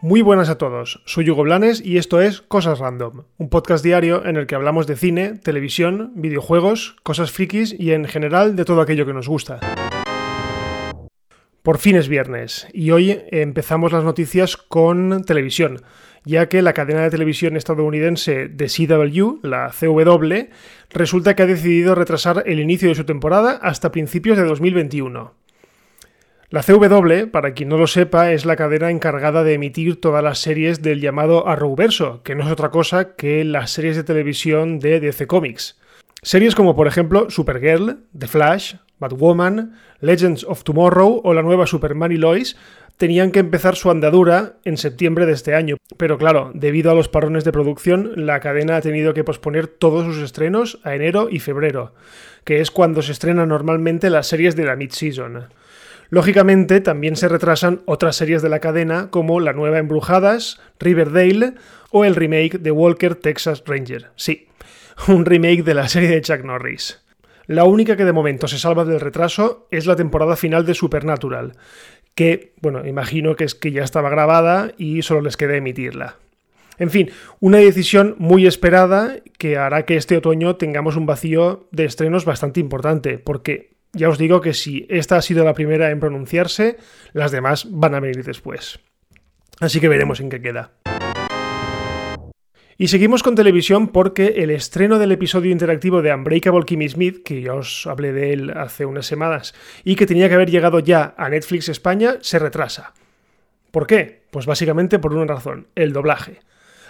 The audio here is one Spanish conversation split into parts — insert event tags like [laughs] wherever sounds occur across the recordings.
Muy buenas a todos, soy Hugo Blanes y esto es Cosas Random, un podcast diario en el que hablamos de cine, televisión, videojuegos, cosas frikis y en general de todo aquello que nos gusta. Por fin es viernes y hoy empezamos las noticias con televisión, ya que la cadena de televisión estadounidense de CW, la CW, resulta que ha decidido retrasar el inicio de su temporada hasta principios de 2021. La CW, para quien no lo sepa, es la cadena encargada de emitir todas las series del llamado Arrowverso, que no es otra cosa que las series de televisión de DC Comics. Series como por ejemplo Supergirl, The Flash, Batwoman, Legends of Tomorrow o la nueva Superman y Lois tenían que empezar su andadura en septiembre de este año. Pero claro, debido a los parones de producción, la cadena ha tenido que posponer todos sus estrenos a enero y febrero, que es cuando se estrenan normalmente las series de la mid-season. Lógicamente, también se retrasan otras series de la cadena como La Nueva Embrujadas, Riverdale o el remake de Walker Texas Ranger. Sí, un remake de la serie de Chuck Norris. La única que de momento se salva del retraso es la temporada final de Supernatural, que, bueno, imagino que es que ya estaba grabada y solo les queda emitirla. En fin, una decisión muy esperada que hará que este otoño tengamos un vacío de estrenos bastante importante, porque ya os digo que si esta ha sido la primera en pronunciarse, las demás van a venir después. Así que veremos en qué queda. Y seguimos con televisión porque el estreno del episodio interactivo de Unbreakable Kimmy Smith, que ya os hablé de él hace unas semanas, y que tenía que haber llegado ya a Netflix España, se retrasa. ¿Por qué? Pues básicamente por una razón, el doblaje.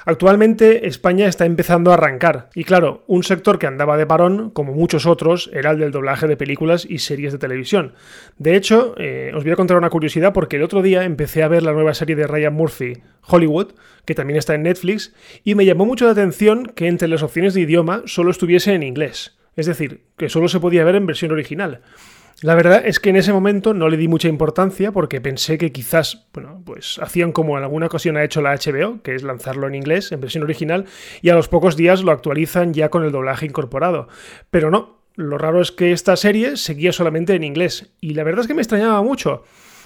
Actualmente España está empezando a arrancar y claro, un sector que andaba de parón, como muchos otros, era el del doblaje de películas y series de televisión. De hecho, eh, os voy a contar una curiosidad porque el otro día empecé a ver la nueva serie de Ryan Murphy, Hollywood, que también está en Netflix, y me llamó mucho la atención que entre las opciones de idioma solo estuviese en inglés. Es decir, que solo se podía ver en versión original. La verdad es que en ese momento no le di mucha importancia porque pensé que quizás, bueno, pues hacían como en alguna ocasión ha hecho la HBO, que es lanzarlo en inglés, en versión original, y a los pocos días lo actualizan ya con el doblaje incorporado. Pero no, lo raro es que esta serie seguía solamente en inglés, y la verdad es que me extrañaba mucho.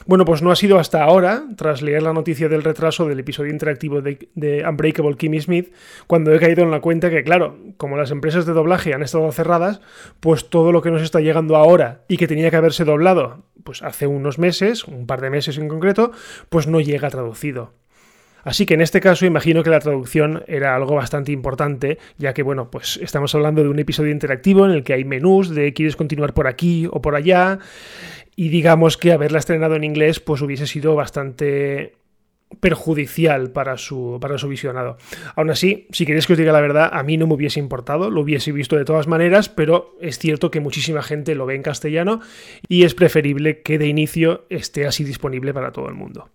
Bueno, pues no ha sido hasta ahora, tras leer la noticia del retraso del episodio interactivo de, Unbreakable Kimmy Smith, cuando he caído en la cuenta que, claro, como las empresas de doblaje han estado cerradas, pues todo lo que nos está llegando ahora y que tenía que haberse doblado pues hace unos meses, un par de meses en concreto, pues no llega traducido. Así que en este caso imagino que la traducción era algo bastante importante, ya que bueno, pues estamos hablando de un episodio interactivo en el que hay menús de quieres continuar por aquí o por allá, y digamos que haberla estrenado en inglés pues hubiese sido bastante perjudicial para su, para su visionado. Aún así, si queréis que os diga la verdad, a mí no me hubiese importado, lo hubiese visto de todas maneras, pero es cierto que muchísima gente lo ve en castellano y es preferible que de inicio esté así disponible para todo el mundo.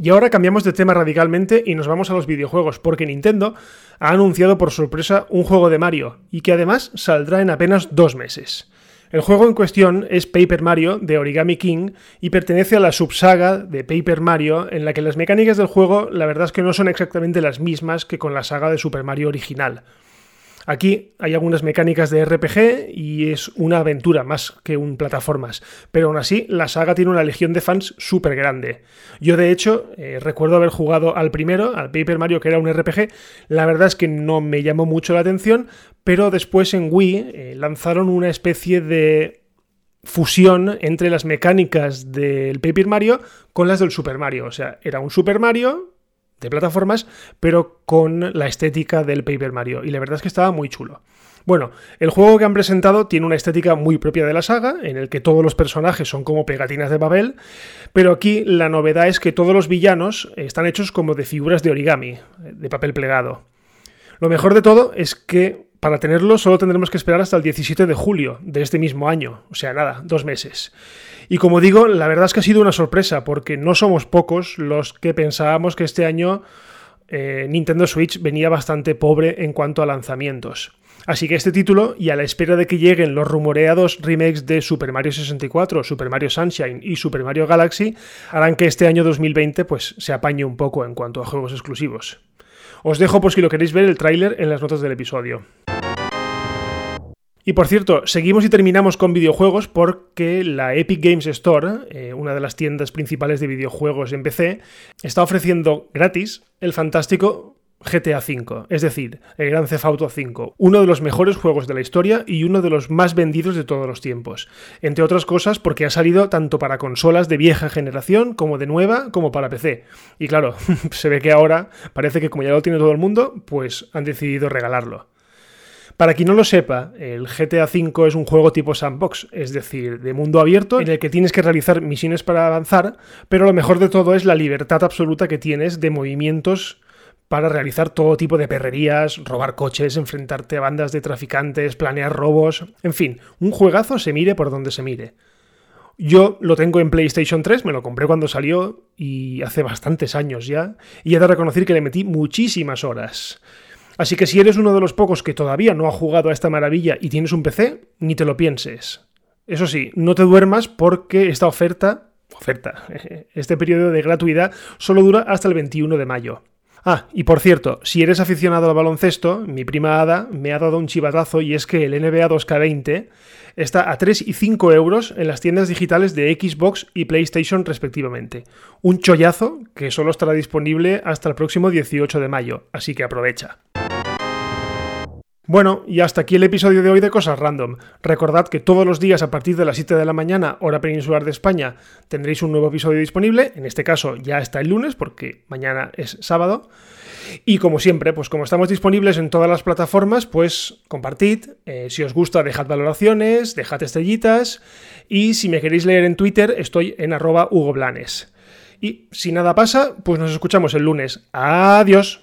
Y ahora cambiamos de tema radicalmente y nos vamos a los videojuegos, porque Nintendo ha anunciado por sorpresa un juego de Mario, y que además saldrá en apenas dos meses. El juego en cuestión es Paper Mario de Origami King y pertenece a la subsaga de Paper Mario en la que las mecánicas del juego la verdad es que no son exactamente las mismas que con la saga de Super Mario original. Aquí hay algunas mecánicas de RPG y es una aventura más que un plataformas, pero aún así la saga tiene una legión de fans súper grande. Yo de hecho eh, recuerdo haber jugado al primero, al Paper Mario que era un RPG, la verdad es que no me llamó mucho la atención, pero después en Wii eh, lanzaron una especie de fusión entre las mecánicas del Paper Mario con las del Super Mario. O sea, era un Super Mario de plataformas, pero con la estética del Paper Mario. Y la verdad es que estaba muy chulo. Bueno, el juego que han presentado tiene una estética muy propia de la saga, en el que todos los personajes son como pegatinas de papel, pero aquí la novedad es que todos los villanos están hechos como de figuras de origami, de papel plegado. Lo mejor de todo es que para tenerlo solo tendremos que esperar hasta el 17 de julio de este mismo año, o sea, nada, dos meses. Y como digo, la verdad es que ha sido una sorpresa, porque no somos pocos los que pensábamos que este año eh, Nintendo Switch venía bastante pobre en cuanto a lanzamientos. Así que este título, y a la espera de que lleguen los rumoreados remakes de Super Mario 64, Super Mario Sunshine y Super Mario Galaxy, harán que este año 2020 pues, se apañe un poco en cuanto a juegos exclusivos. Os dejo por si lo queréis ver el tráiler en las notas del episodio. Y por cierto, seguimos y terminamos con videojuegos porque la Epic Games Store, eh, una de las tiendas principales de videojuegos en PC, está ofreciendo gratis el fantástico GTA V, es decir, el Gran Theft Auto V, uno de los mejores juegos de la historia y uno de los más vendidos de todos los tiempos. Entre otras cosas porque ha salido tanto para consolas de vieja generación como de nueva como para PC. Y claro, [laughs] se ve que ahora parece que como ya lo tiene todo el mundo, pues han decidido regalarlo. Para quien no lo sepa, el GTA V es un juego tipo sandbox, es decir, de mundo abierto en el que tienes que realizar misiones para avanzar, pero lo mejor de todo es la libertad absoluta que tienes de movimientos para realizar todo tipo de perrerías, robar coches, enfrentarte a bandas de traficantes, planear robos, en fin, un juegazo se mire por donde se mire. Yo lo tengo en PlayStation 3, me lo compré cuando salió y hace bastantes años ya, y he de reconocer que le metí muchísimas horas. Así que si eres uno de los pocos que todavía no ha jugado a esta maravilla y tienes un PC, ni te lo pienses. Eso sí, no te duermas porque esta oferta, oferta, [laughs] este periodo de gratuidad solo dura hasta el 21 de mayo. Ah, y por cierto, si eres aficionado al baloncesto, mi prima Ada me ha dado un chivatazo y es que el NBA 2K20 está a 3 y 5 euros en las tiendas digitales de Xbox y PlayStation respectivamente. Un chollazo que solo estará disponible hasta el próximo 18 de mayo, así que aprovecha. Bueno, y hasta aquí el episodio de hoy de Cosas Random. Recordad que todos los días a partir de las 7 de la mañana, hora peninsular de España, tendréis un nuevo episodio disponible. En este caso ya está el lunes, porque mañana es sábado. Y como siempre, pues como estamos disponibles en todas las plataformas, pues compartid. Eh, si os gusta, dejad valoraciones, dejad estrellitas. Y si me queréis leer en Twitter, estoy en arroba Hugo Blanes. Y si nada pasa, pues nos escuchamos el lunes. Adiós.